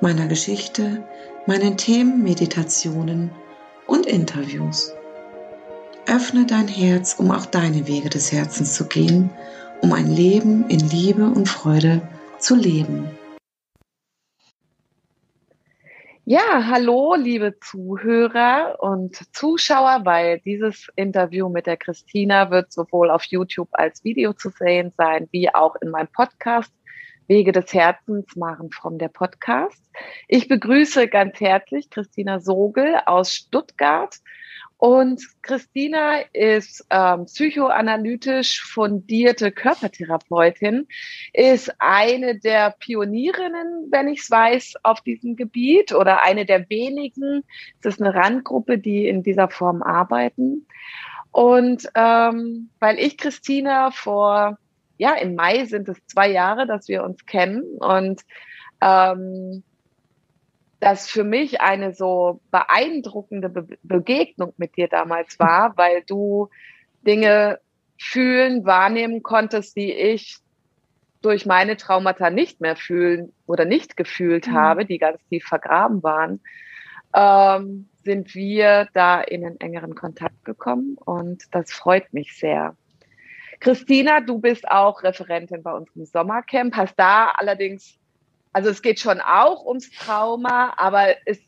meiner Geschichte, meinen Themen, Meditationen und Interviews. Öffne dein Herz, um auch deine Wege des Herzens zu gehen, um ein Leben in Liebe und Freude zu leben. Ja, hallo, liebe Zuhörer und Zuschauer, weil dieses Interview mit der Christina wird sowohl auf YouTube als Video zu sehen sein, wie auch in meinem Podcast Wege des Herzens machen from der Podcast. Ich begrüße ganz herzlich Christina Sogel aus Stuttgart. Und Christina ist ähm, psychoanalytisch fundierte Körpertherapeutin, ist eine der Pionierinnen, wenn ich es weiß, auf diesem Gebiet oder eine der wenigen. Es ist eine Randgruppe, die in dieser Form arbeiten. Und ähm, weil ich Christina vor ja, im Mai sind es zwei Jahre, dass wir uns kennen und ähm, das für mich eine so beeindruckende Be Begegnung mit dir damals war, weil du Dinge fühlen, wahrnehmen konntest, die ich durch meine Traumata nicht mehr fühlen oder nicht gefühlt mhm. habe, die ganz tief vergraben waren, ähm, sind wir da in einen engeren Kontakt gekommen und das freut mich sehr. Christina, du bist auch Referentin bei unserem Sommercamp, hast da allerdings, also es geht schon auch ums Trauma, aber es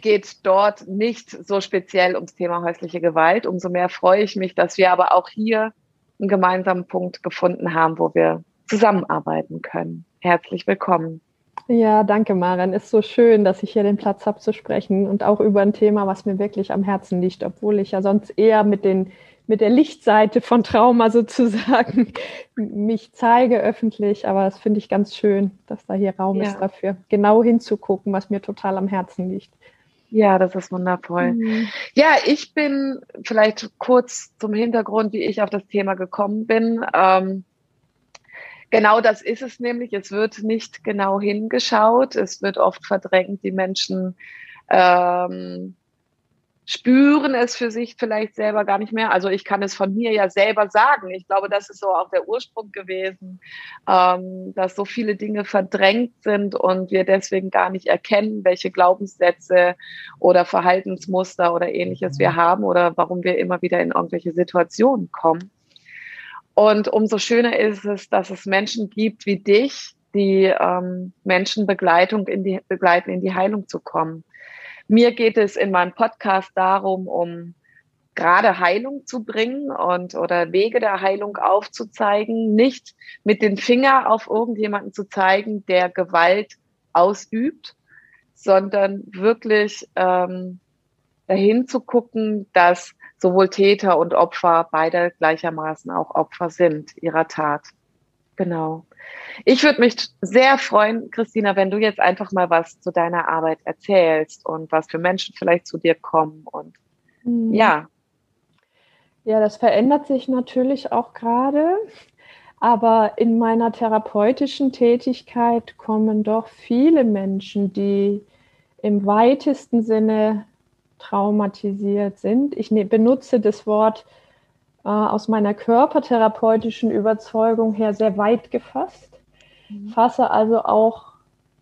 geht dort nicht so speziell ums Thema häusliche Gewalt. Umso mehr freue ich mich, dass wir aber auch hier einen gemeinsamen Punkt gefunden haben, wo wir zusammenarbeiten können. Herzlich willkommen. Ja, danke, Maren. Ist so schön, dass ich hier den Platz habe zu sprechen und auch über ein Thema, was mir wirklich am Herzen liegt, obwohl ich ja sonst eher mit den mit der Lichtseite von Trauma sozusagen mich zeige öffentlich. Aber das finde ich ganz schön, dass da hier Raum ja. ist dafür, genau hinzugucken, was mir total am Herzen liegt. Ja, das ist wundervoll. Mhm. Ja, ich bin vielleicht kurz zum Hintergrund, wie ich auf das Thema gekommen bin. Ähm, genau das ist es nämlich. Es wird nicht genau hingeschaut. Es wird oft verdrängt. Die Menschen ähm, spüren es für sich vielleicht selber gar nicht mehr. Also ich kann es von mir ja selber sagen. Ich glaube, das ist so auch der Ursprung gewesen, ähm, dass so viele Dinge verdrängt sind und wir deswegen gar nicht erkennen, welche Glaubenssätze oder Verhaltensmuster oder ähnliches wir haben oder warum wir immer wieder in irgendwelche Situationen kommen. Und umso schöner ist es, dass es Menschen gibt wie dich, die ähm, Menschen Begleitung in die, begleiten, in die Heilung zu kommen. Mir geht es in meinem Podcast darum, um gerade Heilung zu bringen und oder Wege der Heilung aufzuzeigen, nicht mit dem Finger auf irgendjemanden zu zeigen, der Gewalt ausübt, sondern wirklich ähm, dahin zu gucken, dass sowohl Täter und Opfer beide gleichermaßen auch Opfer sind ihrer Tat. Genau. Ich würde mich sehr freuen, Christina, wenn du jetzt einfach mal was zu deiner Arbeit erzählst und was für Menschen vielleicht zu dir kommen und mhm. ja. Ja, das verändert sich natürlich auch gerade. Aber in meiner therapeutischen Tätigkeit kommen doch viele Menschen, die im weitesten Sinne traumatisiert sind. Ich ne, benutze das Wort äh, aus meiner körpertherapeutischen Überzeugung her sehr weit gefasst. Mhm. Fasse also auch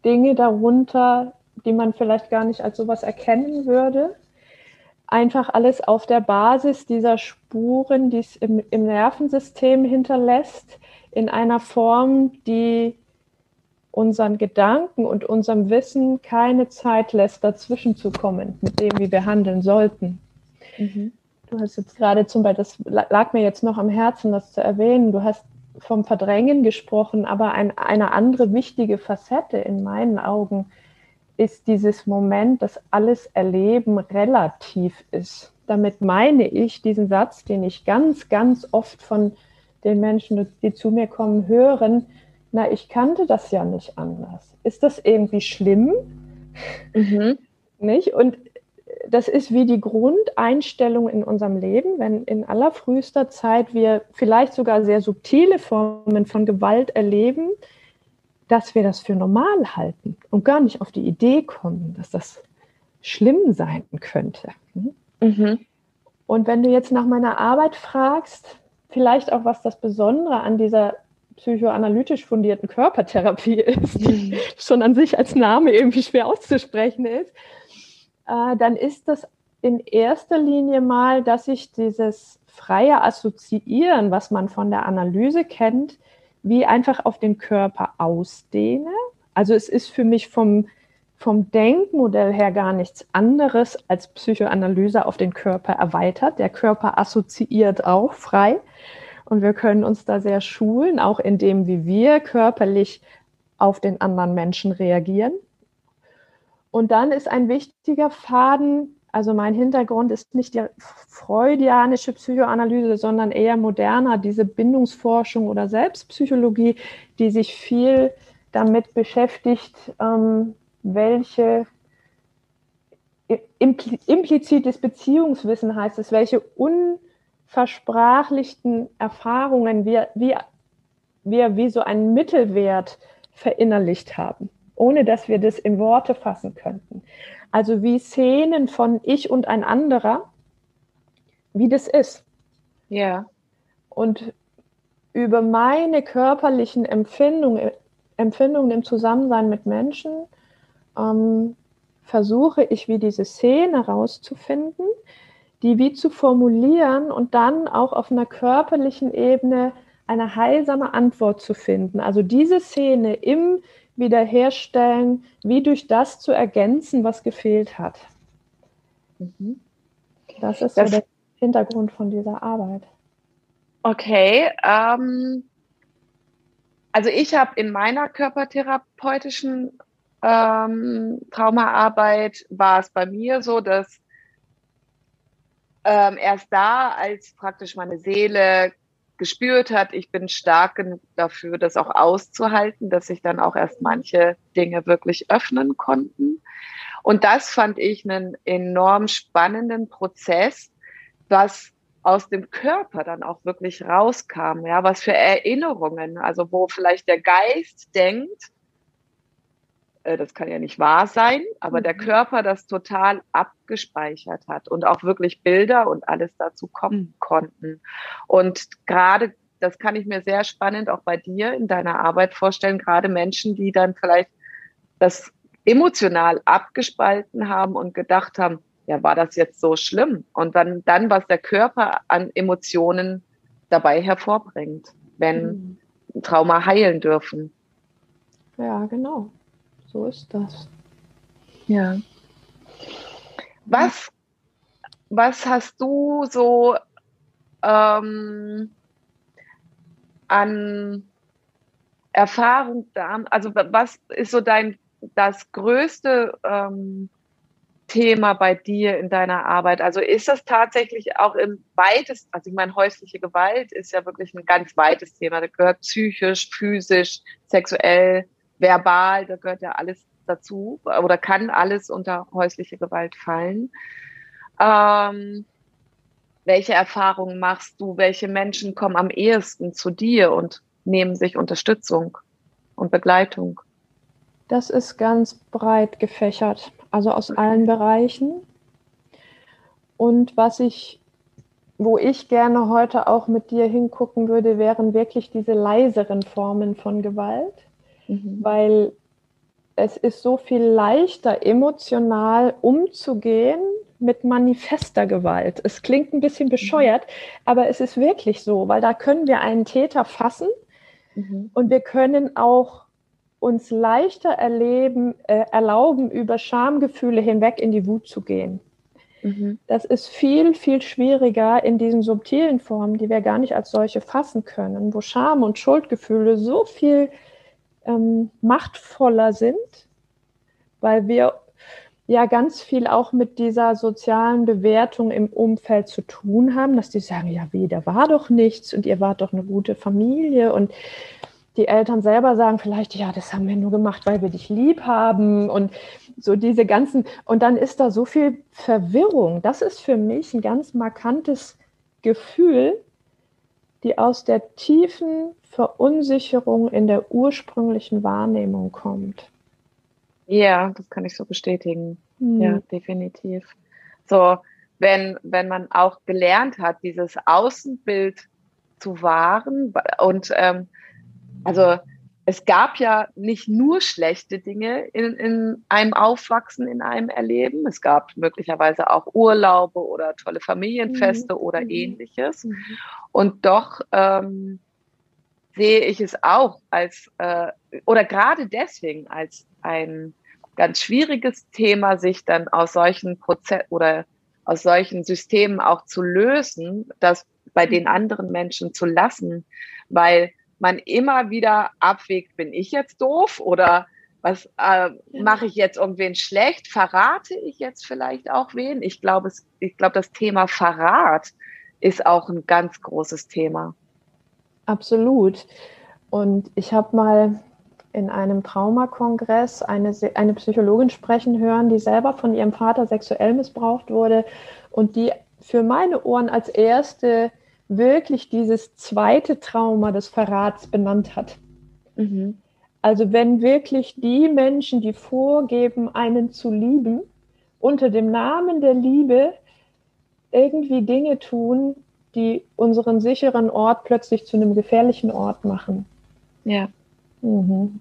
Dinge darunter, die man vielleicht gar nicht als sowas erkennen würde. Einfach alles auf der Basis dieser Spuren, die es im, im Nervensystem hinterlässt, in einer Form, die unseren Gedanken und unserem Wissen keine Zeit lässt, dazwischen zu kommen mit dem, wie wir handeln sollten. Mhm. Du hast jetzt gerade zum Beispiel, das lag mir jetzt noch am Herzen, das zu erwähnen, du hast vom Verdrängen gesprochen, aber ein, eine andere wichtige Facette in meinen Augen ist dieses Moment, dass alles Erleben relativ ist. Damit meine ich diesen Satz, den ich ganz, ganz oft von den Menschen, die zu mir kommen, hören, na, ich kannte das ja nicht anders. Ist das irgendwie schlimm? Mhm. Nicht? Und das ist wie die Grundeinstellung in unserem Leben, wenn in allerfrühester Zeit wir vielleicht sogar sehr subtile Formen von Gewalt erleben, dass wir das für normal halten und gar nicht auf die Idee kommen, dass das schlimm sein könnte. Hm? Mhm. Und wenn du jetzt nach meiner Arbeit fragst, vielleicht auch was das Besondere an dieser psychoanalytisch fundierten Körpertherapie ist, die mhm. schon an sich als Name irgendwie schwer auszusprechen ist, äh, dann ist das in erster Linie mal, dass ich dieses freie Assoziieren, was man von der Analyse kennt, wie einfach auf den Körper ausdehne. Also es ist für mich vom, vom Denkmodell her gar nichts anderes als Psychoanalyse auf den Körper erweitert. Der Körper assoziiert auch frei. Und wir können uns da sehr schulen, auch in dem, wie wir körperlich auf den anderen Menschen reagieren. Und dann ist ein wichtiger Faden, also mein Hintergrund ist nicht die freudianische Psychoanalyse, sondern eher moderner, diese Bindungsforschung oder Selbstpsychologie, die sich viel damit beschäftigt, ähm, welche implizites Beziehungswissen heißt es, welche unversprachlichten Erfahrungen wir, wir, wir wie so einen Mittelwert verinnerlicht haben ohne dass wir das in Worte fassen könnten. Also wie Szenen von ich und ein anderer, wie das ist. Ja. Und über meine körperlichen Empfindungen, Empfindungen im Zusammensein mit Menschen ähm, versuche ich, wie diese Szene rauszufinden, die wie zu formulieren und dann auch auf einer körperlichen Ebene eine heilsame Antwort zu finden. Also diese Szene im wiederherstellen, wie durch das zu ergänzen, was gefehlt hat. Mhm. Das ist das, so der Hintergrund von dieser Arbeit. Okay. Ähm, also ich habe in meiner körpertherapeutischen ähm, Traumaarbeit war es bei mir so, dass ähm, erst da, als praktisch meine Seele gespürt hat, ich bin stark genug dafür, das auch auszuhalten, dass sich dann auch erst manche Dinge wirklich öffnen konnten. Und das fand ich einen enorm spannenden Prozess, was aus dem Körper dann auch wirklich rauskam, ja, was für Erinnerungen, also wo vielleicht der Geist denkt, äh, das kann ja nicht wahr sein, aber mhm. der Körper das total abgespeichert hat und auch wirklich Bilder und alles dazu kommen mhm. konnten. Und gerade, das kann ich mir sehr spannend auch bei dir in deiner Arbeit vorstellen, gerade Menschen, die dann vielleicht das emotional abgespalten haben und gedacht haben, ja, war das jetzt so schlimm? Und dann, dann was der Körper an Emotionen dabei hervorbringt, wenn mhm. Trauma heilen dürfen. Ja, genau. So ist das. Ja. Was, was hast du so ähm, an Erfahrung da? Also was ist so dein das größte ähm, Thema bei dir in deiner Arbeit? Also ist das tatsächlich auch im weitesten, also ich meine, häusliche Gewalt ist ja wirklich ein ganz weites Thema. Da gehört psychisch, physisch, sexuell, verbal, da gehört ja alles dazu oder kann alles unter häusliche Gewalt fallen. Ähm, welche Erfahrungen machst du? Welche Menschen kommen am ehesten zu dir und nehmen sich Unterstützung und Begleitung? Das ist ganz breit gefächert, also aus allen Bereichen. Und was ich, wo ich gerne heute auch mit dir hingucken würde, wären wirklich diese leiseren Formen von Gewalt mhm. weil es ist so viel leichter, emotional umzugehen mit manifester Gewalt. Es klingt ein bisschen bescheuert, mhm. aber es ist wirklich so, weil da können wir einen Täter fassen mhm. und wir können auch uns leichter erleben, äh, erlauben, über Schamgefühle hinweg in die Wut zu gehen. Mhm. Das ist viel, viel schwieriger in diesen subtilen Formen, die wir gar nicht als solche fassen können, wo Scham und Schuldgefühle so viel ähm, machtvoller sind, weil wir ja ganz viel auch mit dieser sozialen Bewertung im Umfeld zu tun haben, dass die sagen, ja, wie, da war doch nichts und ihr wart doch eine gute Familie und die Eltern selber sagen vielleicht, ja, das haben wir nur gemacht, weil wir dich lieb haben und so diese ganzen, und dann ist da so viel Verwirrung. Das ist für mich ein ganz markantes Gefühl, die aus der tiefen Verunsicherung in der ursprünglichen Wahrnehmung kommt. Ja, das kann ich so bestätigen. Hm. Ja, definitiv. So, wenn, wenn man auch gelernt hat, dieses Außenbild zu wahren und ähm, also es gab ja nicht nur schlechte Dinge in, in einem Aufwachsen, in einem Erleben. Es gab möglicherweise auch Urlaube oder tolle Familienfeste mhm. oder mhm. ähnliches. Mhm. Und doch ähm, sehe ich es auch als, äh, oder gerade deswegen als ein ganz schwieriges Thema, sich dann aus solchen Prozess oder aus solchen Systemen auch zu lösen, das bei den anderen Menschen zu lassen, weil man immer wieder abwägt, bin ich jetzt doof oder was äh, mache ich jetzt irgendwen schlecht? Verrate ich jetzt vielleicht auch wen? Ich glaube, ich glaube, das Thema Verrat ist auch ein ganz großes Thema. Absolut. Und ich habe mal in einem Traumakongress eine, eine Psychologin sprechen hören, die selber von ihrem Vater sexuell missbraucht wurde und die für meine Ohren als erste wirklich dieses zweite Trauma des Verrats benannt hat. Mhm. Also wenn wirklich die Menschen, die vorgeben, einen zu lieben, unter dem Namen der Liebe irgendwie Dinge tun, die unseren sicheren Ort plötzlich zu einem gefährlichen Ort machen. Ja. Mhm.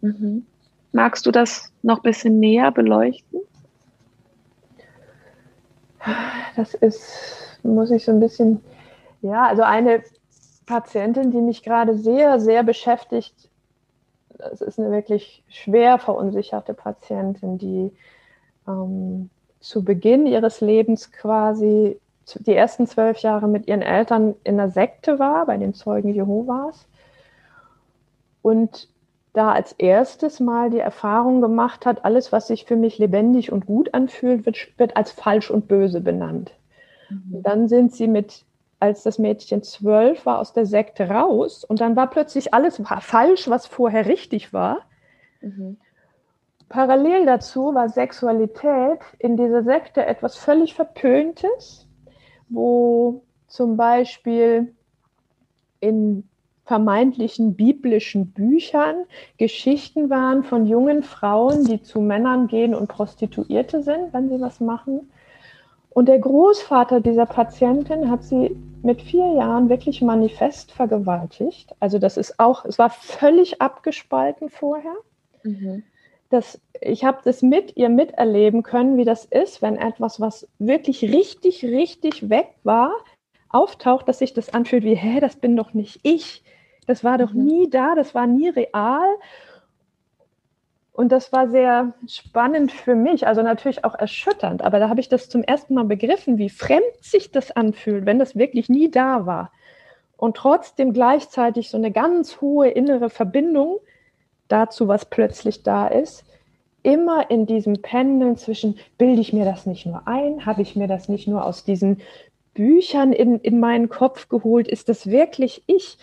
Mhm. Magst du das noch ein bisschen näher beleuchten? Das ist, muss ich so ein bisschen ja, also eine Patientin, die mich gerade sehr, sehr beschäftigt, das ist eine wirklich schwer verunsicherte Patientin, die ähm, zu Beginn ihres Lebens quasi die ersten zwölf Jahre mit ihren Eltern in der Sekte war, bei den Zeugen Jehovas. Und da als erstes Mal die Erfahrung gemacht hat, alles, was sich für mich lebendig und gut anfühlt, wird, wird als falsch und böse benannt. Mhm. Dann sind sie mit als das Mädchen zwölf war, aus der Sekte raus und dann war plötzlich alles falsch, was vorher richtig war. Mhm. Parallel dazu war Sexualität in dieser Sekte etwas völlig Verpöntes, wo zum Beispiel in vermeintlichen biblischen Büchern Geschichten waren von jungen Frauen, die zu Männern gehen und Prostituierte sind, wenn sie was machen. Und der Großvater dieser Patientin hat sie mit vier Jahren wirklich manifest vergewaltigt. Also das ist auch, es war völlig abgespalten vorher. Mhm. Das, ich habe das mit ihr miterleben können, wie das ist, wenn etwas, was wirklich richtig, richtig weg war, auftaucht, dass sich das anfühlt wie, hä, das bin doch nicht ich. Das war doch mhm. nie da, das war nie real. Und das war sehr spannend für mich, also natürlich auch erschütternd. Aber da habe ich das zum ersten Mal begriffen, wie fremd sich das anfühlt, wenn das wirklich nie da war. Und trotzdem gleichzeitig so eine ganz hohe innere Verbindung dazu, was plötzlich da ist. Immer in diesem Pendeln zwischen, bilde ich mir das nicht nur ein, habe ich mir das nicht nur aus diesen Büchern in, in meinen Kopf geholt, ist das wirklich ich?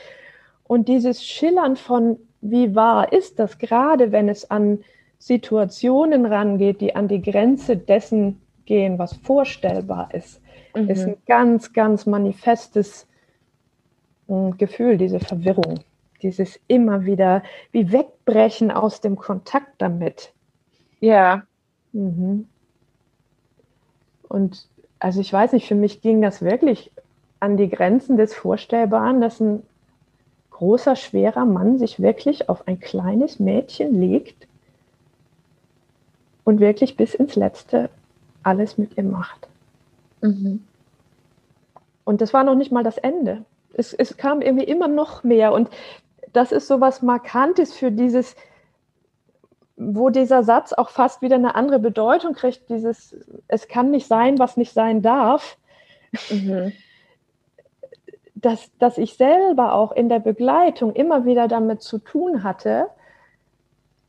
Und dieses Schillern von, wie wahr ist das, gerade wenn es an Situationen rangeht, die an die Grenze dessen gehen, was vorstellbar ist, mhm. ist ein ganz, ganz manifestes äh, Gefühl, diese Verwirrung, dieses immer wieder wie wegbrechen aus dem Kontakt damit. Ja. Mhm. Und also ich weiß nicht, für mich ging das wirklich an die Grenzen des Vorstellbaren, dass ein großer, schwerer Mann sich wirklich auf ein kleines Mädchen legt und wirklich bis ins Letzte alles mit ihr macht. Mhm. Und das war noch nicht mal das Ende. Es, es kam irgendwie immer noch mehr. Und das ist so was Markantes für dieses, wo dieser Satz auch fast wieder eine andere Bedeutung kriegt, dieses, es kann nicht sein, was nicht sein darf. Mhm dass, dass ich selber auch in der Begleitung immer wieder damit zu tun hatte,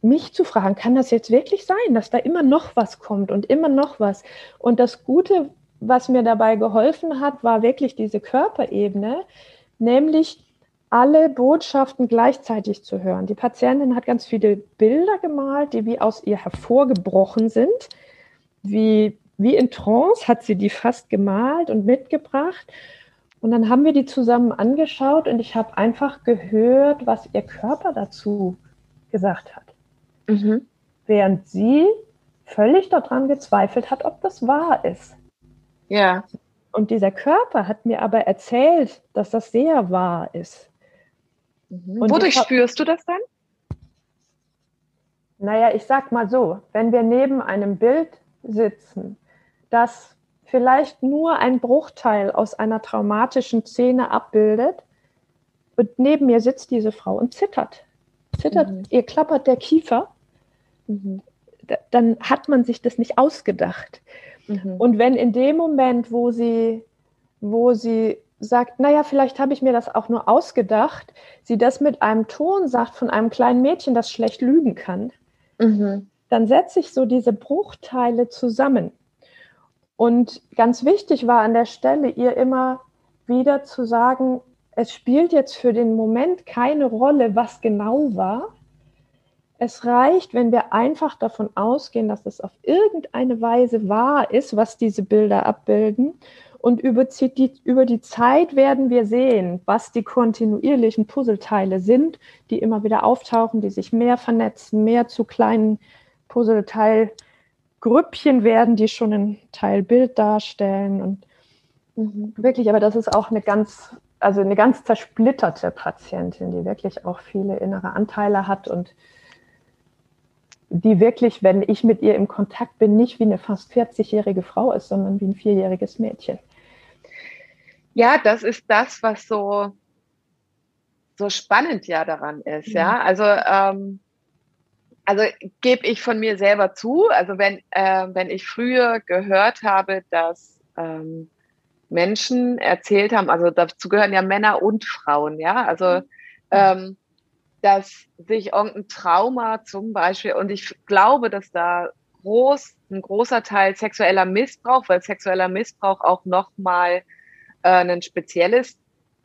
mich zu fragen, kann das jetzt wirklich sein, dass da immer noch was kommt und immer noch was? Und das Gute, was mir dabei geholfen hat, war wirklich diese Körperebene, nämlich alle Botschaften gleichzeitig zu hören. Die Patientin hat ganz viele Bilder gemalt, die wie aus ihr hervorgebrochen sind. Wie, wie in Trance hat sie die fast gemalt und mitgebracht. Und dann haben wir die zusammen angeschaut und ich habe einfach gehört, was ihr Körper dazu gesagt hat. Mhm. Während sie völlig daran gezweifelt hat, ob das wahr ist. Ja. Und dieser Körper hat mir aber erzählt, dass das sehr wahr ist. Mhm. Wodurch spürst du das dann? Naja, ich sag mal so, wenn wir neben einem Bild sitzen, das vielleicht nur ein Bruchteil aus einer traumatischen Szene abbildet, und neben mir sitzt diese Frau und zittert. Zittert, mhm. ihr klappert der Kiefer, mhm. dann hat man sich das nicht ausgedacht. Mhm. Und wenn in dem Moment, wo sie, wo sie sagt, naja, vielleicht habe ich mir das auch nur ausgedacht, sie das mit einem Ton sagt von einem kleinen Mädchen, das schlecht lügen kann, mhm. dann setze ich so diese Bruchteile zusammen. Und ganz wichtig war an der Stelle, ihr immer wieder zu sagen, es spielt jetzt für den Moment keine Rolle, was genau war. Es reicht, wenn wir einfach davon ausgehen, dass es auf irgendeine Weise wahr ist, was diese Bilder abbilden und über die, über die Zeit werden wir sehen, was die kontinuierlichen Puzzleteile sind, die immer wieder auftauchen, die sich mehr vernetzen, mehr zu kleinen Puzzleteilgrüppchen werden, die schon ein Teilbild darstellen. Und mhm. wirklich, aber das ist auch eine ganz, also eine ganz zersplitterte Patientin, die wirklich auch viele innere Anteile hat und die wirklich, wenn ich mit ihr im Kontakt bin, nicht wie eine fast 40-jährige Frau ist, sondern wie ein vierjähriges Mädchen. Ja, das ist das, was so, so spannend ja daran ist. Ja, ja? also, ähm, also gebe ich von mir selber zu. Also wenn, äh, wenn ich früher gehört habe, dass ähm, Menschen erzählt haben, also dazu gehören ja Männer und Frauen, ja, also mhm. ähm, dass sich irgendein Trauma zum Beispiel, und ich glaube, dass da groß, ein großer Teil sexueller Missbrauch, weil sexueller Missbrauch auch nochmal äh, ein spezielles,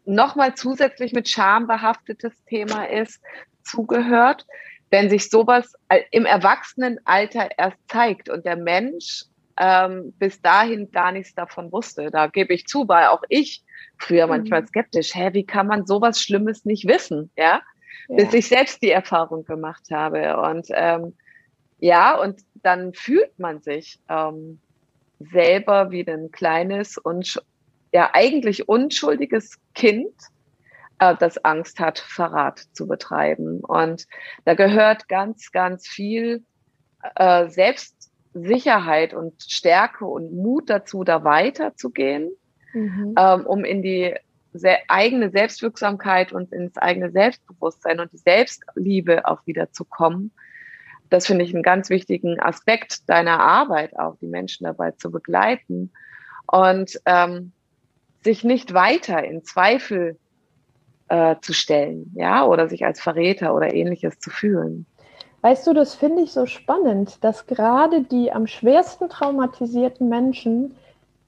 nochmal zusätzlich mit Scham behaftetes Thema ist, zugehört. Wenn sich sowas im Erwachsenenalter erst zeigt und der Mensch ähm, bis dahin gar nichts davon wusste, da gebe ich zu, weil auch ich früher mhm. manchmal skeptisch, hä, wie kann man sowas Schlimmes nicht wissen, ja? ja. Bis ich selbst die Erfahrung gemacht habe. Und ähm, ja, und dann fühlt man sich ähm, selber wie ein kleines und ja eigentlich unschuldiges Kind, äh, das Angst hat, Verrat zu betreiben. Und da gehört ganz, ganz viel äh, Selbstsicherheit und Stärke und Mut dazu, da weiterzugehen, mhm. ähm, um in die se eigene Selbstwirksamkeit und ins eigene Selbstbewusstsein und die Selbstliebe auch wieder zu kommen. Das finde ich einen ganz wichtigen Aspekt deiner Arbeit, auch die Menschen dabei zu begleiten. Und ähm, sich nicht weiter in Zweifel äh, zu stellen, ja, oder sich als Verräter oder ähnliches zu fühlen. Weißt du, das finde ich so spannend, dass gerade die am schwersten traumatisierten Menschen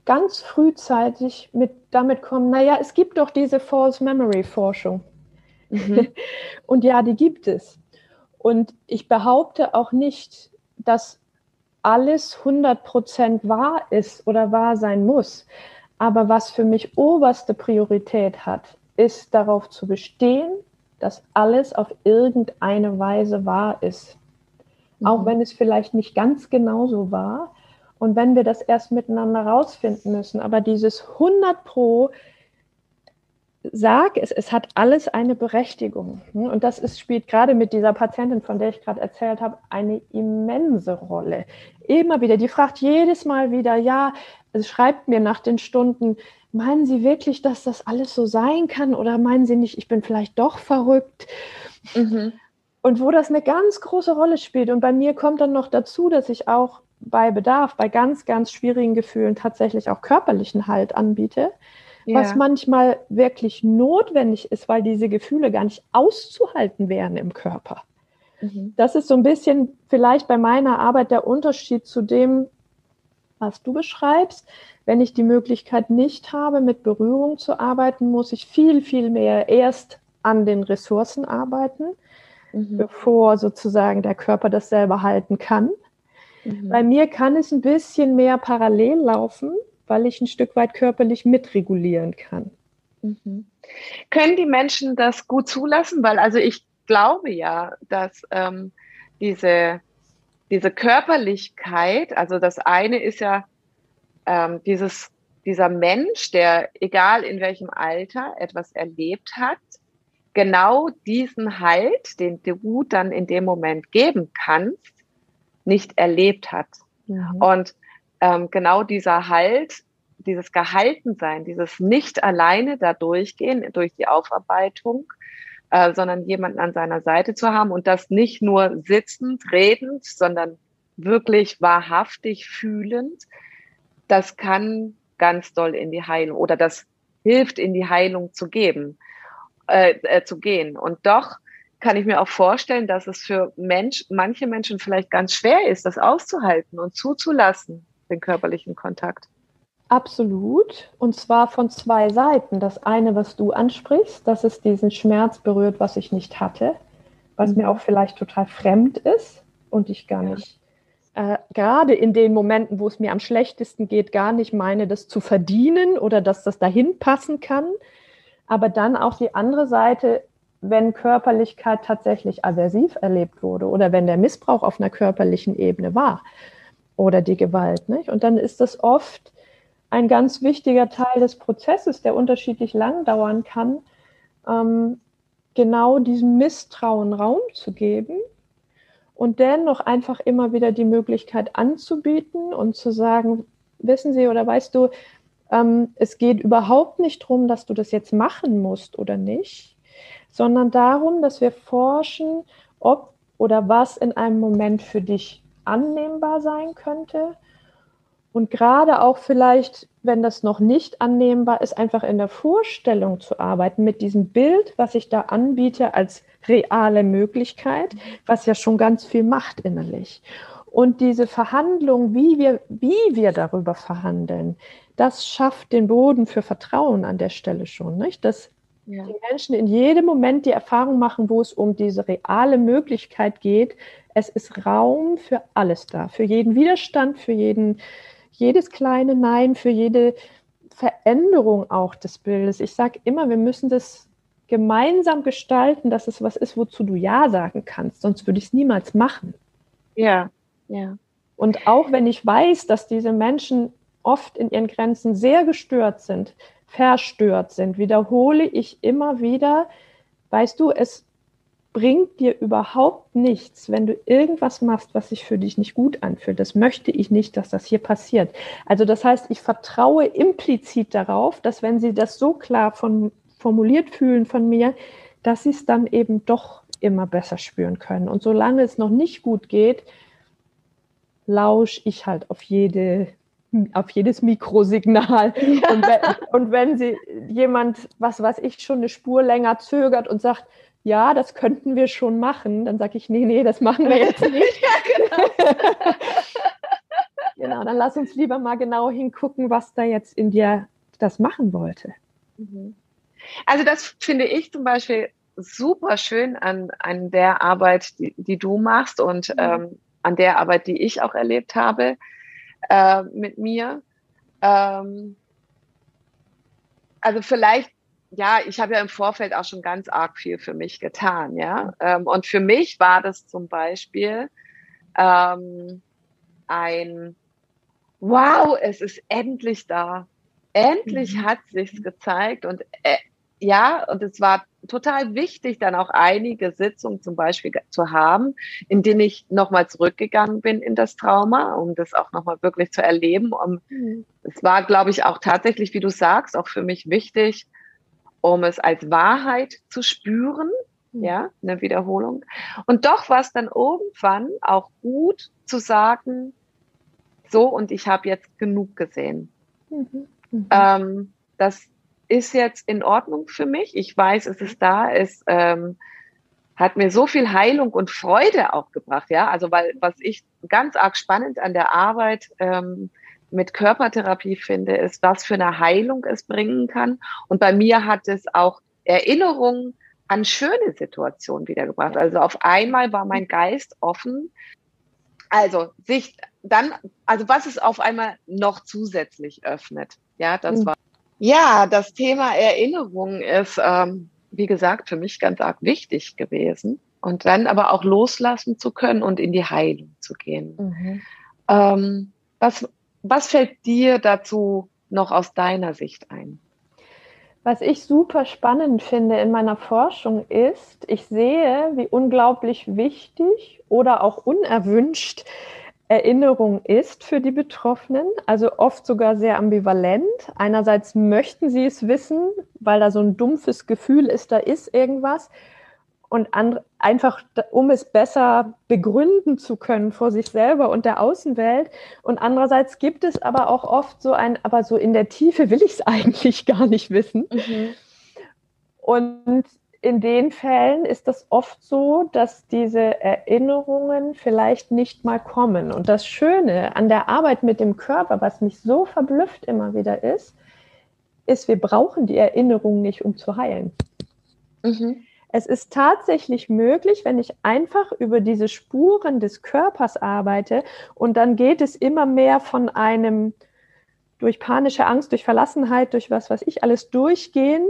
ganz frühzeitig mit damit kommen, naja, es gibt doch diese False Memory Forschung. Mhm. Und ja, die gibt es. Und ich behaupte auch nicht, dass alles 100% wahr ist oder wahr sein muss. Aber was für mich oberste Priorität hat, ist darauf zu bestehen, dass alles auf irgendeine Weise wahr ist. Mhm. Auch wenn es vielleicht nicht ganz genauso war. Und wenn wir das erst miteinander rausfinden müssen. Aber dieses 100 Pro, sag es, es hat alles eine Berechtigung. Und das ist, spielt gerade mit dieser Patientin, von der ich gerade erzählt habe, eine immense Rolle. Immer wieder, die fragt jedes Mal wieder, ja, es schreibt mir nach den Stunden, meinen Sie wirklich, dass das alles so sein kann oder meinen Sie nicht, ich bin vielleicht doch verrückt? Mhm. Und wo das eine ganz große Rolle spielt. Und bei mir kommt dann noch dazu, dass ich auch bei Bedarf, bei ganz, ganz schwierigen Gefühlen tatsächlich auch körperlichen Halt anbiete, ja. was manchmal wirklich notwendig ist, weil diese Gefühle gar nicht auszuhalten wären im Körper. Mhm. Das ist so ein bisschen vielleicht bei meiner Arbeit der Unterschied zu dem, was du beschreibst. Wenn ich die Möglichkeit nicht habe, mit Berührung zu arbeiten, muss ich viel, viel mehr erst an den Ressourcen arbeiten, mhm. bevor sozusagen der Körper das selber halten kann. Mhm. Bei mir kann es ein bisschen mehr parallel laufen, weil ich ein Stück weit körperlich mitregulieren kann. Mhm. Können die Menschen das gut zulassen? Weil also ich glaube ja, dass ähm, diese, diese Körperlichkeit, also das eine ist ja ähm, dieses, dieser Mensch, der egal in welchem Alter etwas erlebt hat, genau diesen Halt, den du dann in dem Moment geben kannst, nicht erlebt hat. Mhm. Und ähm, genau dieser Halt, dieses Gehaltensein, dieses nicht alleine da durchgehen durch die Aufarbeitung, äh, sondern jemanden an seiner Seite zu haben und das nicht nur sitzend, redend, sondern wirklich wahrhaftig fühlend, das kann ganz doll in die Heilung oder das hilft in die Heilung zu geben, äh, äh, zu gehen. Und doch kann ich mir auch vorstellen, dass es für Mensch, manche Menschen vielleicht ganz schwer ist, das auszuhalten und zuzulassen, den körperlichen Kontakt. Absolut. Und zwar von zwei Seiten. Das eine, was du ansprichst, dass es diesen Schmerz berührt, was ich nicht hatte, was mhm. mir auch vielleicht total fremd ist und ich gar ja. nicht, äh, gerade in den Momenten, wo es mir am schlechtesten geht, gar nicht meine, das zu verdienen oder dass das dahin passen kann. Aber dann auch die andere Seite, wenn Körperlichkeit tatsächlich aversiv erlebt wurde oder wenn der Missbrauch auf einer körperlichen Ebene war oder die Gewalt. Nicht? Und dann ist das oft ein ganz wichtiger Teil des Prozesses, der unterschiedlich lang dauern kann, ähm, genau diesem Misstrauen Raum zu geben und dennoch einfach immer wieder die Möglichkeit anzubieten und zu sagen, wissen Sie oder weißt du, ähm, es geht überhaupt nicht darum, dass du das jetzt machen musst oder nicht, sondern darum, dass wir forschen, ob oder was in einem Moment für dich annehmbar sein könnte. Und gerade auch vielleicht, wenn das noch nicht annehmbar ist, einfach in der Vorstellung zu arbeiten mit diesem Bild, was ich da anbiete als reale Möglichkeit, was ja schon ganz viel macht innerlich. Und diese Verhandlung, wie wir, wie wir darüber verhandeln, das schafft den Boden für Vertrauen an der Stelle schon, nicht? Dass ja. die Menschen in jedem Moment die Erfahrung machen, wo es um diese reale Möglichkeit geht. Es ist Raum für alles da, für jeden Widerstand, für jeden, jedes kleine Nein, für jede Veränderung auch des Bildes. Ich sage immer, wir müssen das gemeinsam gestalten, dass es was ist, wozu du Ja sagen kannst. Sonst würde ich es niemals machen. Ja, ja. Und auch wenn ich weiß, dass diese Menschen oft in ihren Grenzen sehr gestört sind, verstört sind, wiederhole ich immer wieder, weißt du, es bringt dir überhaupt nichts, wenn du irgendwas machst, was sich für dich nicht gut anfühlt. Das möchte ich nicht, dass das hier passiert. Also das heißt, ich vertraue implizit darauf, dass wenn sie das so klar von, formuliert fühlen von mir, dass sie es dann eben doch immer besser spüren können. Und solange es noch nicht gut geht, lausche ich halt auf jede auf jedes Mikrosignal. Und, wenn, und wenn sie jemand, was weiß ich, schon eine Spur länger zögert und sagt, ja, das könnten wir schon machen, dann sage ich, nee, nee, das machen wir jetzt nicht. ja, genau. genau, dann lass uns lieber mal genau hingucken, was da jetzt in dir das machen wollte. Mhm. Also das finde ich zum Beispiel super schön an, an der Arbeit, die, die du machst und mhm. ähm, an der Arbeit, die ich auch erlebt habe äh, mit mir. Ähm, also vielleicht, ja, ich habe ja im Vorfeld auch schon ganz arg viel für mich getan, ja. Ähm, und für mich war das zum Beispiel ähm, ein Wow, es ist endlich da. Endlich mhm. hat sich's gezeigt und äh, ja, und es war total wichtig, dann auch einige Sitzungen zum Beispiel zu haben, in denen ich nochmal zurückgegangen bin in das Trauma, um das auch nochmal wirklich zu erleben. Um, mhm. Es war, glaube ich, auch tatsächlich, wie du sagst, auch für mich wichtig, um es als Wahrheit zu spüren, mhm. ja, eine Wiederholung. Und doch war es dann irgendwann auch gut zu sagen, so und ich habe jetzt genug gesehen. Mhm. mhm. Ähm, das ist jetzt in Ordnung für mich. Ich weiß, es ist da. Es ähm, hat mir so viel Heilung und Freude auch gebracht. Ja, also weil was ich ganz arg spannend an der Arbeit ähm, mit Körpertherapie finde, ist, was für eine Heilung es bringen kann. Und bei mir hat es auch Erinnerungen an schöne Situationen wiedergebracht. Also auf einmal war mein Geist offen. Also sich dann, also was es auf einmal noch zusätzlich öffnet. Ja, das mhm. war. Ja, das Thema Erinnerung ist, ähm, wie gesagt, für mich ganz arg wichtig gewesen. Und dann aber auch loslassen zu können und in die Heilung zu gehen. Mhm. Ähm, was, was fällt dir dazu noch aus deiner Sicht ein? Was ich super spannend finde in meiner Forschung ist, ich sehe, wie unglaublich wichtig oder auch unerwünscht Erinnerung ist für die Betroffenen, also oft sogar sehr ambivalent. Einerseits möchten sie es wissen, weil da so ein dumpfes Gefühl ist, da ist irgendwas und einfach, um es besser begründen zu können vor sich selber und der Außenwelt. Und andererseits gibt es aber auch oft so ein, aber so in der Tiefe will ich es eigentlich gar nicht wissen. Mhm. Und in den Fällen ist das oft so, dass diese Erinnerungen vielleicht nicht mal kommen. Und das Schöne an der Arbeit mit dem Körper, was mich so verblüfft immer wieder ist, ist, wir brauchen die Erinnerung nicht, um zu heilen. Mhm. Es ist tatsächlich möglich, wenn ich einfach über diese Spuren des Körpers arbeite und dann geht es immer mehr von einem durch panische Angst, durch Verlassenheit, durch was was ich alles durchgehen,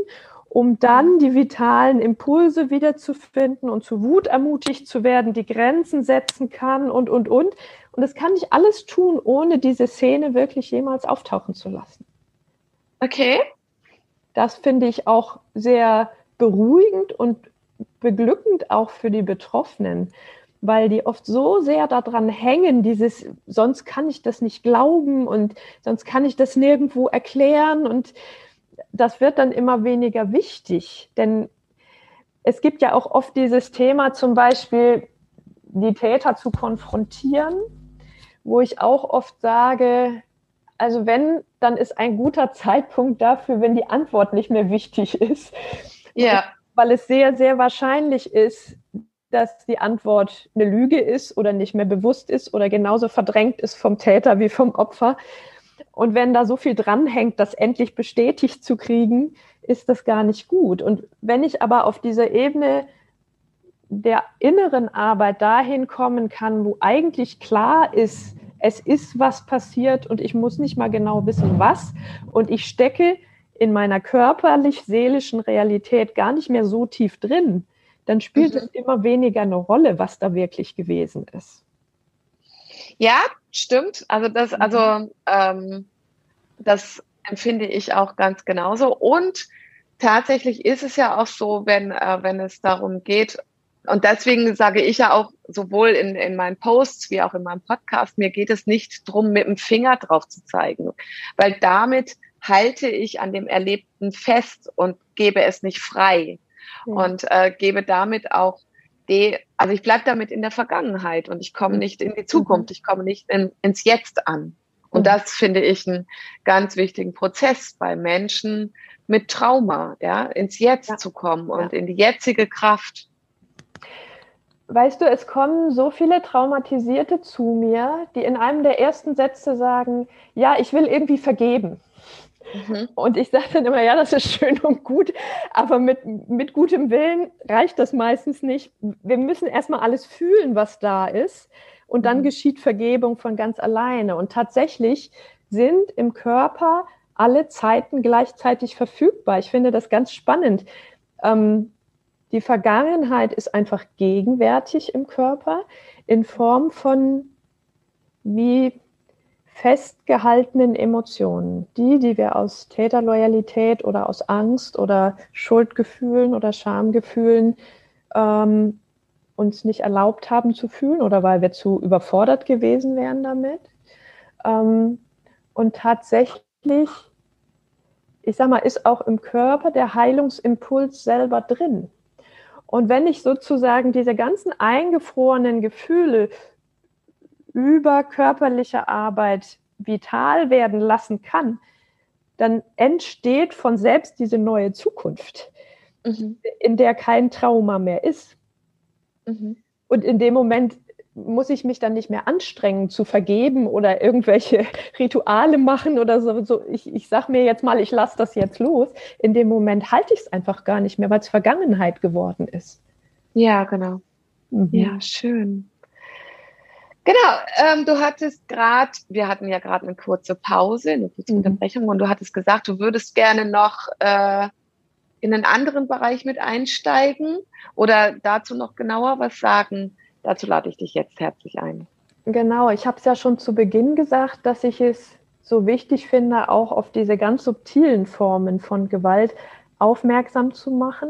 um dann die vitalen Impulse wiederzufinden und zu Wut ermutigt zu werden, die Grenzen setzen kann und, und, und. Und das kann ich alles tun, ohne diese Szene wirklich jemals auftauchen zu lassen. Okay. Das finde ich auch sehr beruhigend und beglückend auch für die Betroffenen, weil die oft so sehr daran hängen, dieses, sonst kann ich das nicht glauben und sonst kann ich das nirgendwo erklären und das wird dann immer weniger wichtig, denn es gibt ja auch oft dieses Thema, zum Beispiel die Täter zu konfrontieren, wo ich auch oft sage, also wenn, dann ist ein guter Zeitpunkt dafür, wenn die Antwort nicht mehr wichtig ist. Ja weil es sehr, sehr wahrscheinlich ist, dass die Antwort eine Lüge ist oder nicht mehr bewusst ist oder genauso verdrängt ist vom Täter wie vom Opfer. Und wenn da so viel dranhängt, das endlich bestätigt zu kriegen, ist das gar nicht gut. Und wenn ich aber auf dieser Ebene der inneren Arbeit dahin kommen kann, wo eigentlich klar ist, es ist was passiert und ich muss nicht mal genau wissen, was. Und ich stecke in meiner körperlich-seelischen Realität gar nicht mehr so tief drin, dann spielt mhm. es immer weniger eine Rolle, was da wirklich gewesen ist. Ja, stimmt. Also das, mhm. also ähm, das empfinde ich auch ganz genauso. Und tatsächlich ist es ja auch so, wenn, äh, wenn es darum geht, und deswegen sage ich ja auch sowohl in, in meinen Posts wie auch in meinem Podcast, mir geht es nicht drum, mit dem Finger drauf zu zeigen, weil damit halte ich an dem Erlebten fest und gebe es nicht frei ja. und äh, gebe damit auch die, also ich bleibe damit in der Vergangenheit und ich komme nicht in die Zukunft, mhm. ich komme nicht in, ins Jetzt an. Und mhm. das finde ich einen ganz wichtigen Prozess bei Menschen mit Trauma, ja, ins Jetzt ja. zu kommen und ja. in die jetzige Kraft. Weißt du, es kommen so viele Traumatisierte zu mir, die in einem der ersten Sätze sagen, ja, ich will irgendwie vergeben. Mhm. Und ich sage dann immer, ja, das ist schön und gut, aber mit, mit gutem Willen reicht das meistens nicht. Wir müssen erstmal alles fühlen, was da ist. Und dann mhm. geschieht Vergebung von ganz alleine. Und tatsächlich sind im Körper alle Zeiten gleichzeitig verfügbar. Ich finde das ganz spannend. Ähm, die Vergangenheit ist einfach gegenwärtig im Körper in Form von wie festgehaltenen Emotionen, die, die wir aus Täterloyalität oder aus Angst oder Schuldgefühlen oder Schamgefühlen ähm, uns nicht erlaubt haben zu fühlen oder weil wir zu überfordert gewesen wären damit. Ähm, und tatsächlich, ich sag mal, ist auch im Körper der Heilungsimpuls selber drin. Und wenn ich sozusagen diese ganzen eingefrorenen Gefühle über körperliche Arbeit vital werden lassen kann, dann entsteht von selbst diese neue Zukunft, mhm. in der kein Trauma mehr ist. Mhm. Und in dem Moment muss ich mich dann nicht mehr anstrengen zu vergeben oder irgendwelche Rituale machen oder so. so ich ich sage mir jetzt mal, ich lasse das jetzt los. In dem Moment halte ich es einfach gar nicht mehr, weil es Vergangenheit geworden ist. Ja, genau. Mhm. Ja, schön. Genau, ähm, du hattest gerade, wir hatten ja gerade eine kurze Pause, eine kurze mhm. Unterbrechung und du hattest gesagt, du würdest gerne noch äh, in einen anderen Bereich mit einsteigen oder dazu noch genauer was sagen. Dazu lade ich dich jetzt herzlich ein. Genau, ich habe es ja schon zu Beginn gesagt, dass ich es so wichtig finde, auch auf diese ganz subtilen Formen von Gewalt aufmerksam zu machen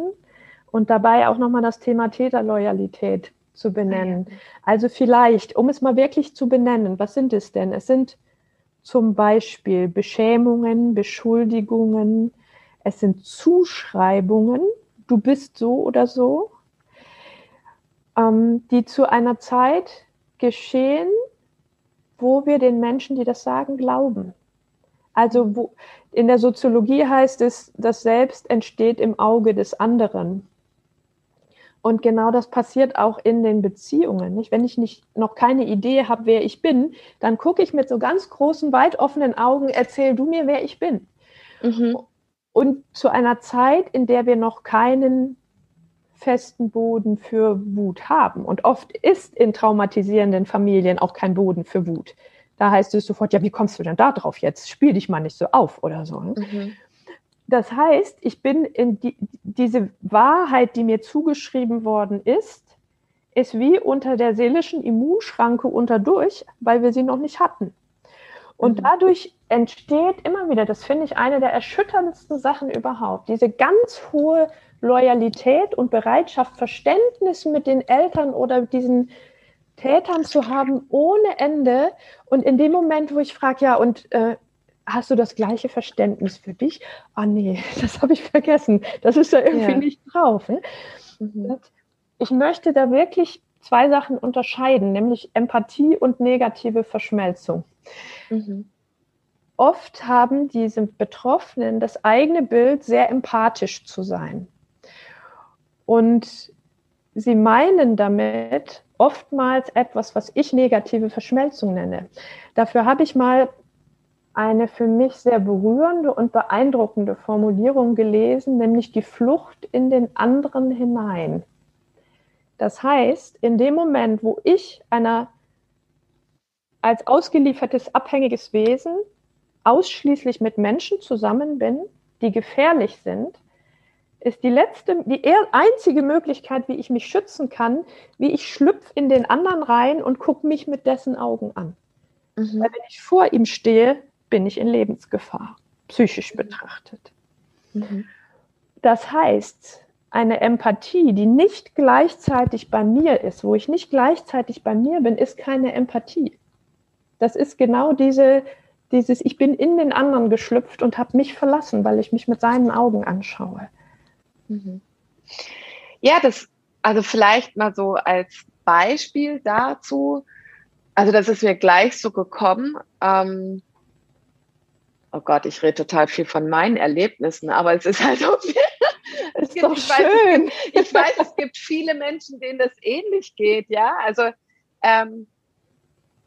und dabei auch nochmal das Thema Täterloyalität zu benennen. Also vielleicht, um es mal wirklich zu benennen, was sind es denn? Es sind zum Beispiel Beschämungen, Beschuldigungen, es sind Zuschreibungen, du bist so oder so, ähm, die zu einer Zeit geschehen, wo wir den Menschen, die das sagen, glauben. Also wo, in der Soziologie heißt es, das Selbst entsteht im Auge des anderen. Und genau das passiert auch in den Beziehungen. Nicht? Wenn ich nicht, noch keine Idee habe, wer ich bin, dann gucke ich mit so ganz großen, weit offenen Augen, erzähl du mir, wer ich bin. Mhm. Und zu einer Zeit, in der wir noch keinen festen Boden für Wut haben. Und oft ist in traumatisierenden Familien auch kein Boden für Wut. Da heißt es sofort, ja, wie kommst du denn da drauf jetzt? Spiel dich mal nicht so auf oder so. Mhm. Das heißt, ich bin in die, diese Wahrheit, die mir zugeschrieben worden ist, ist wie unter der seelischen Immunschranke unterdurch, weil wir sie noch nicht hatten. Und mhm. dadurch entsteht immer wieder, das finde ich eine der erschütterndsten Sachen überhaupt, diese ganz hohe Loyalität und Bereitschaft, Verständnis mit den Eltern oder diesen Tätern zu haben ohne Ende. Und in dem Moment, wo ich frage, ja, und äh, hast du das gleiche Verständnis für dich? Ah, nee, das habe ich vergessen. Das ist da irgendwie ja. nicht drauf. Ne? Mhm. Ich möchte da wirklich zwei Sachen unterscheiden, nämlich Empathie und negative Verschmelzung. Mhm. Oft haben diese Betroffenen das eigene Bild, sehr empathisch zu sein. Und sie meinen damit oftmals etwas, was ich negative Verschmelzung nenne. Dafür habe ich mal eine für mich sehr berührende und beeindruckende Formulierung gelesen, nämlich die Flucht in den anderen hinein. Das heißt, in dem Moment, wo ich einer als ausgeliefertes abhängiges Wesen ausschließlich mit Menschen zusammen bin, die gefährlich sind, ist die letzte, die einzige Möglichkeit, wie ich mich schützen kann, wie ich schlüpfe in den anderen rein und gucke mich mit dessen Augen an. Mhm. Weil wenn ich vor ihm stehe, bin ich in Lebensgefahr, psychisch betrachtet. Mhm. Das heißt, eine Empathie, die nicht gleichzeitig bei mir ist, wo ich nicht gleichzeitig bei mir bin, ist keine Empathie. Das ist genau diese, dieses, ich bin in den anderen geschlüpft und habe mich verlassen, weil ich mich mit seinen Augen anschaue. Mhm. Ja, das, also vielleicht mal so als Beispiel dazu, also das ist mir gleich so gekommen. Ähm, oh Gott, ich rede total viel von meinen Erlebnissen, aber es ist halt so viel. Es gibt, doch ich schön. Weiß, gibt, ich weiß, es gibt viele Menschen, denen das ähnlich geht, ja. Also ähm,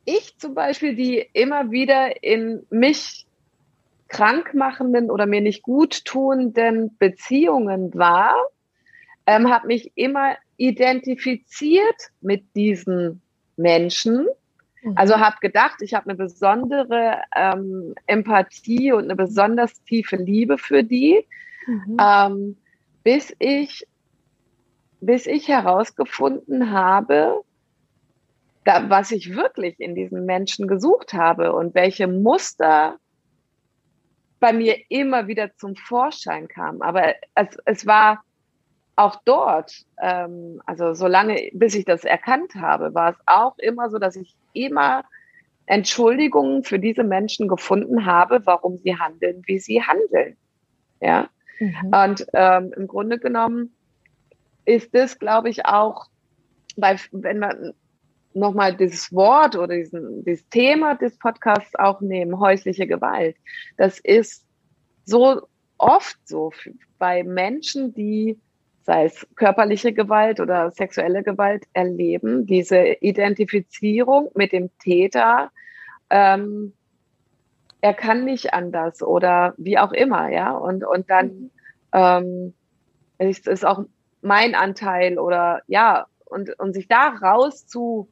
ich zum Beispiel, die immer wieder in mich krankmachenden oder mir nicht gut tuenden Beziehungen war, ähm, habe mich immer identifiziert mit diesen Menschen. Also habe gedacht, ich habe eine besondere ähm, Empathie und eine besonders tiefe Liebe für die, mhm. ähm, bis ich bis ich herausgefunden habe, da, was ich wirklich in diesen Menschen gesucht habe und welche Muster bei mir immer wieder zum Vorschein kam. Aber es, es war auch dort, ähm, also solange, bis ich das erkannt habe, war es auch immer so, dass ich immer Entschuldigungen für diese Menschen gefunden habe, warum sie handeln, wie sie handeln. Ja. Mhm. Und ähm, im Grunde genommen ist es, glaube ich, auch, weil wenn man nochmal dieses Wort oder diesen, dieses Thema des Podcasts auch nehmen, häusliche Gewalt. Das ist so oft so bei Menschen, die sei es körperliche Gewalt oder sexuelle Gewalt erleben, diese Identifizierung mit dem Täter, ähm, er kann nicht anders oder wie auch immer, ja, und, und dann mhm. ähm, ist es auch mein Anteil oder ja, und, und sich da raus zu,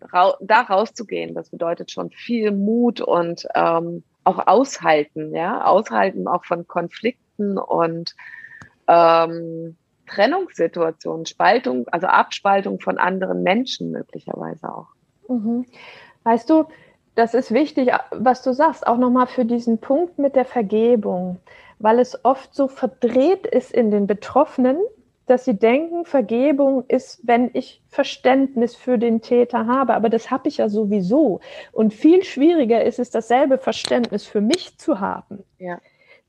ra, da rauszugehen, das bedeutet schon viel Mut und ähm, auch aushalten, ja, aushalten auch von Konflikten und ähm, Trennungssituationen, Spaltung, also Abspaltung von anderen Menschen möglicherweise auch. Mhm. Weißt du, das ist wichtig, was du sagst, auch nochmal für diesen Punkt mit der Vergebung, weil es oft so verdreht ist in den Betroffenen, dass sie denken, Vergebung ist, wenn ich Verständnis für den Täter habe. Aber das habe ich ja sowieso. Und viel schwieriger ist es, dasselbe Verständnis für mich zu haben. Ja.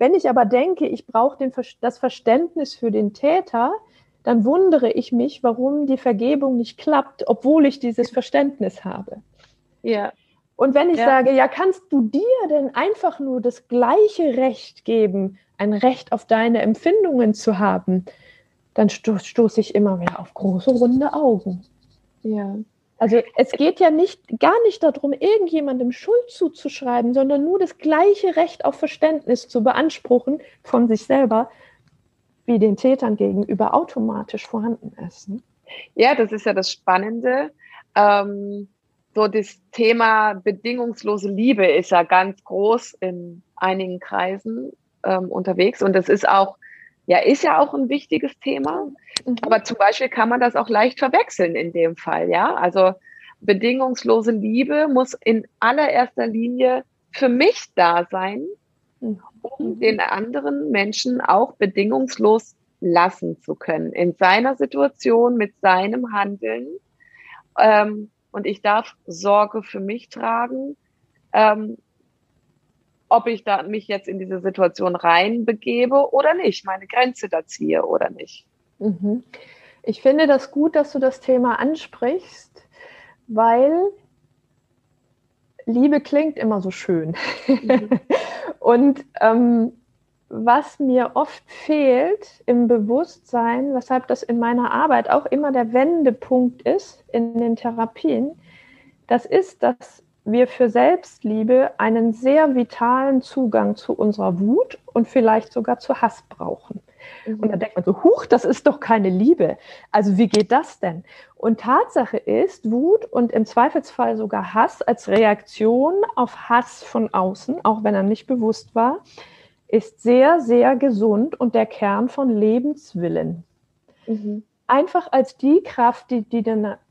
Wenn ich aber denke, ich brauche das Verständnis für den Täter, dann wundere ich mich, warum die Vergebung nicht klappt, obwohl ich dieses Verständnis habe. Ja. Und wenn ich ja. sage, ja, kannst du dir denn einfach nur das gleiche Recht geben, ein Recht auf deine Empfindungen zu haben, dann stoße stoß ich immer wieder auf große runde Augen. Ja. Also es geht ja nicht gar nicht darum, irgendjemandem Schuld zuzuschreiben, sondern nur das gleiche Recht auf Verständnis zu beanspruchen von sich selber, wie den Tätern gegenüber automatisch vorhanden ist. Ne? Ja, das ist ja das Spannende. Ähm, so das Thema bedingungslose Liebe ist ja ganz groß in einigen Kreisen ähm, unterwegs und das ist auch ja, ist ja auch ein wichtiges Thema. Mhm. Aber zum Beispiel kann man das auch leicht verwechseln in dem Fall, ja. Also bedingungslose Liebe muss in allererster Linie für mich da sein, um mhm. den anderen Menschen auch bedingungslos lassen zu können in seiner Situation, mit seinem Handeln. Ähm, und ich darf Sorge für mich tragen. Ähm, ob ich da mich jetzt in diese Situation reinbegebe oder nicht, meine Grenze da ziehe oder nicht. Mhm. Ich finde das gut, dass du das Thema ansprichst, weil Liebe klingt immer so schön. Mhm. Und ähm, was mir oft fehlt im Bewusstsein, weshalb das in meiner Arbeit auch immer der Wendepunkt ist in den Therapien, das ist, dass wir für Selbstliebe einen sehr vitalen Zugang zu unserer Wut und vielleicht sogar zu Hass brauchen. Mhm. Und da denkt man so, huch, das ist doch keine Liebe. Also wie geht das denn? Und Tatsache ist, Wut und im Zweifelsfall sogar Hass als Reaktion auf Hass von außen, auch wenn er nicht bewusst war, ist sehr, sehr gesund und der Kern von Lebenswillen. Mhm. Einfach als die Kraft, die die,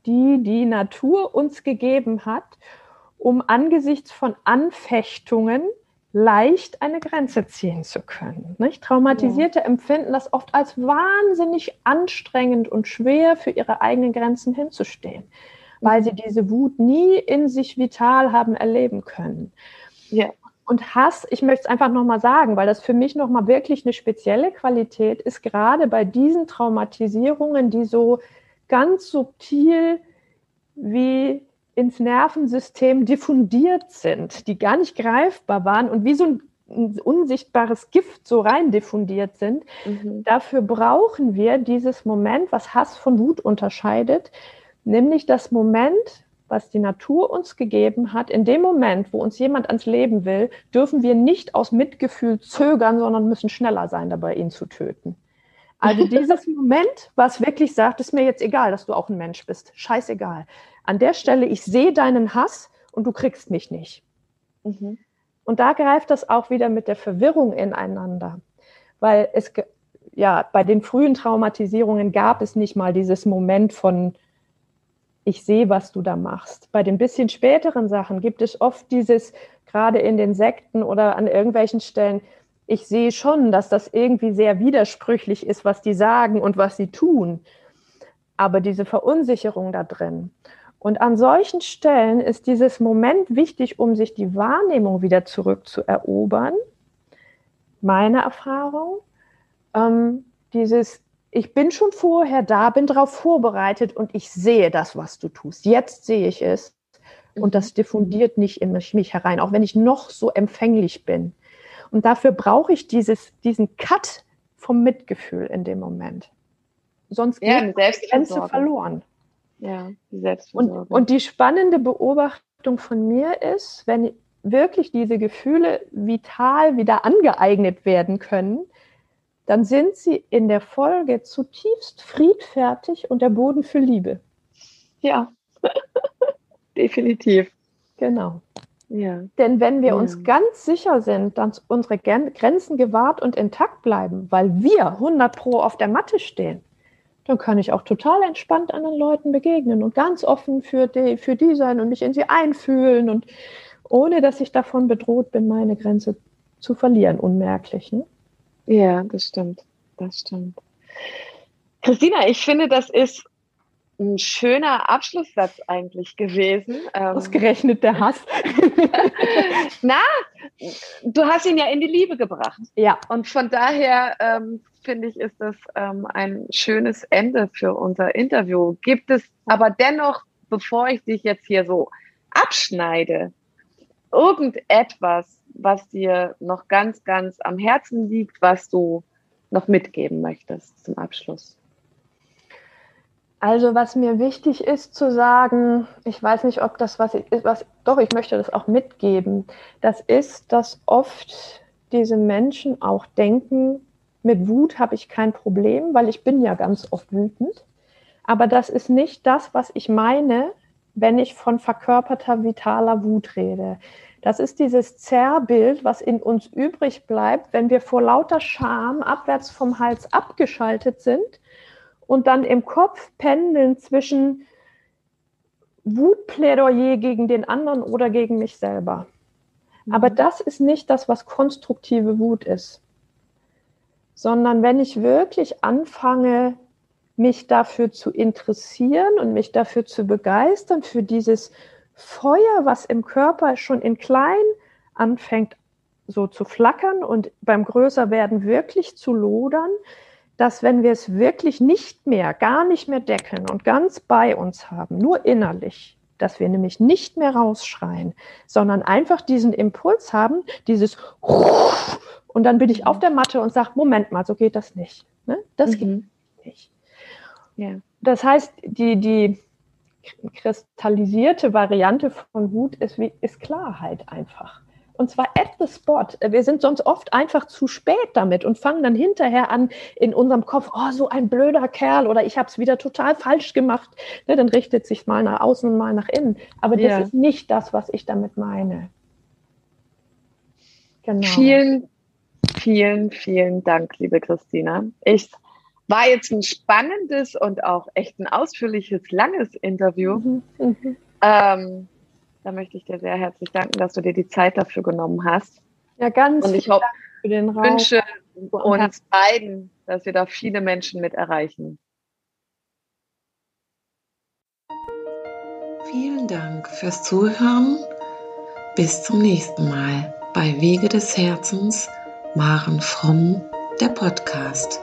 die die Natur uns gegeben hat, um angesichts von Anfechtungen leicht eine Grenze ziehen zu können. Nicht? Traumatisierte ja. empfinden das oft als wahnsinnig anstrengend und schwer, für ihre eigenen Grenzen hinzustehen, weil sie diese Wut nie in sich vital haben erleben können. Ja. Und Hass, ich möchte es einfach nochmal sagen, weil das für mich nochmal wirklich eine spezielle Qualität ist, gerade bei diesen Traumatisierungen, die so ganz subtil wie ins Nervensystem diffundiert sind, die gar nicht greifbar waren und wie so ein, ein unsichtbares Gift so rein diffundiert sind. Mhm. Dafür brauchen wir dieses Moment, was Hass von Wut unterscheidet, nämlich das Moment, was die Natur uns gegeben hat. In dem Moment, wo uns jemand ans Leben will, dürfen wir nicht aus Mitgefühl zögern, sondern müssen schneller sein, dabei ihn zu töten. Also dieses Moment, was wirklich sagt, ist mir jetzt egal, dass du auch ein Mensch bist. Scheißegal an der Stelle, ich sehe deinen Hass und du kriegst mich nicht. Mhm. Und da greift das auch wieder mit der Verwirrung ineinander, weil es ja bei den frühen Traumatisierungen gab es nicht mal dieses Moment von ich sehe, was du da machst. Bei den bisschen späteren Sachen gibt es oft dieses, gerade in den Sekten oder an irgendwelchen Stellen, ich sehe schon, dass das irgendwie sehr widersprüchlich ist, was die sagen und was sie tun. Aber diese Verunsicherung da drin. Und an solchen Stellen ist dieses Moment wichtig, um sich die Wahrnehmung wieder zurückzuerobern. Meine Erfahrung, ähm, dieses, ich bin schon vorher da, bin darauf vorbereitet und ich sehe das, was du tust. Jetzt sehe ich es. Und das mhm. diffundiert nicht in mich, mich herein, auch wenn ich noch so empfänglich bin. Und dafür brauche ich dieses, diesen Cut vom Mitgefühl in dem Moment. sonst geht ja, die Grenze verloren. Ja, die Selbstversorgung. Und, und die spannende Beobachtung von mir ist, wenn wirklich diese Gefühle vital wieder angeeignet werden können, dann sind sie in der Folge zutiefst friedfertig und der Boden für Liebe. Ja, definitiv. Genau. Ja. Denn wenn wir ja. uns ganz sicher sind, dass unsere Grenzen gewahrt und intakt bleiben, weil wir 100 Pro auf der Matte stehen, dann kann ich auch total entspannt anderen Leuten begegnen und ganz offen für die, für die sein und mich in sie einfühlen und ohne dass ich davon bedroht bin, meine Grenze zu verlieren, unmerklich. Ne? Ja, das stimmt. Das stimmt. Christina, ich finde, das ist ein schöner Abschlusssatz eigentlich gewesen. Ähm, Ausgerechnet der Hass. Na, du hast ihn ja in die Liebe gebracht. Ja. Und von daher ähm, finde ich, ist das ähm, ein schönes Ende für unser Interview. Gibt es aber dennoch, bevor ich dich jetzt hier so abschneide, irgendetwas, was dir noch ganz, ganz am Herzen liegt, was du noch mitgeben möchtest zum Abschluss? Also was mir wichtig ist zu sagen, ich weiß nicht, ob das was ist, was, doch, ich möchte das auch mitgeben, das ist, dass oft diese Menschen auch denken, mit Wut habe ich kein Problem, weil ich bin ja ganz oft wütend. Aber das ist nicht das, was ich meine, wenn ich von verkörperter vitaler Wut rede. Das ist dieses Zerrbild, was in uns übrig bleibt, wenn wir vor lauter Scham abwärts vom Hals abgeschaltet sind und dann im Kopf pendeln zwischen Wutplädoyer gegen den anderen oder gegen mich selber. Aber mhm. das ist nicht das, was konstruktive Wut ist, sondern wenn ich wirklich anfange, mich dafür zu interessieren und mich dafür zu begeistern, für dieses Feuer, was im Körper schon in klein anfängt so zu flackern und beim Größerwerden wirklich zu lodern, dass wenn wir es wirklich nicht mehr, gar nicht mehr deckeln und ganz bei uns haben, nur innerlich, dass wir nämlich nicht mehr rausschreien, sondern einfach diesen Impuls haben, dieses und dann bin ich auf der Matte und sage, Moment mal, so geht das nicht. Ne? Das mhm. geht nicht. Ja. Das heißt, die, die kristallisierte Variante von Wut ist, ist Klarheit einfach. Und zwar at the spot. Wir sind sonst oft einfach zu spät damit und fangen dann hinterher an, in unserem Kopf, oh, so ein blöder Kerl oder ich habe es wieder total falsch gemacht. Ne, dann richtet sich mal nach außen und mal nach innen. Aber das ja. ist nicht das, was ich damit meine. Genau. Vielen, vielen, vielen Dank, liebe Christina. Ich war jetzt ein spannendes und auch echt ein ausführliches, langes Interview. Mhm. Mhm. Ähm, da möchte ich dir sehr herzlich danken, dass du dir die Zeit dafür genommen hast. Ja, ganz. Und ich hoffe, für den Raum. wünsche uns beiden, dass wir da viele Menschen mit erreichen. Vielen Dank fürs Zuhören. Bis zum nächsten Mal bei Wege des Herzens, Maren Fromm, der Podcast.